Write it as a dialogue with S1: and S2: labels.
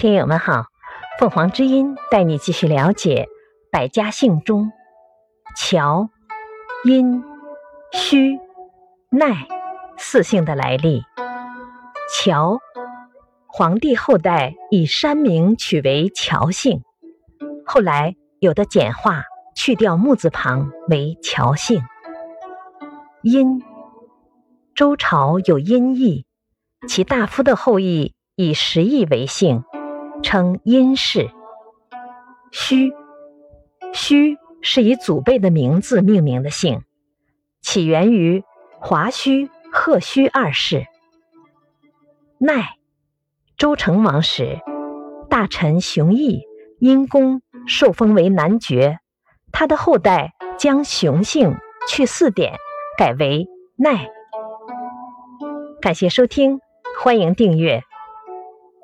S1: 听友们好，凤凰之音带你继续了解百家姓中乔、殷、须、奈四姓的来历。乔，皇帝后代以山名取为乔姓，后来有的简化，去掉木字旁为乔姓。殷，周朝有殷邑，其大夫的后裔以十邑为姓。称殷氏。胥，胥是以祖辈的名字命名的姓，起源于华胥、贺胥二世。奈，周成王时，大臣熊毅因功受封为男爵，他的后代将熊姓去四点，改为奈。感谢收听，欢迎订阅。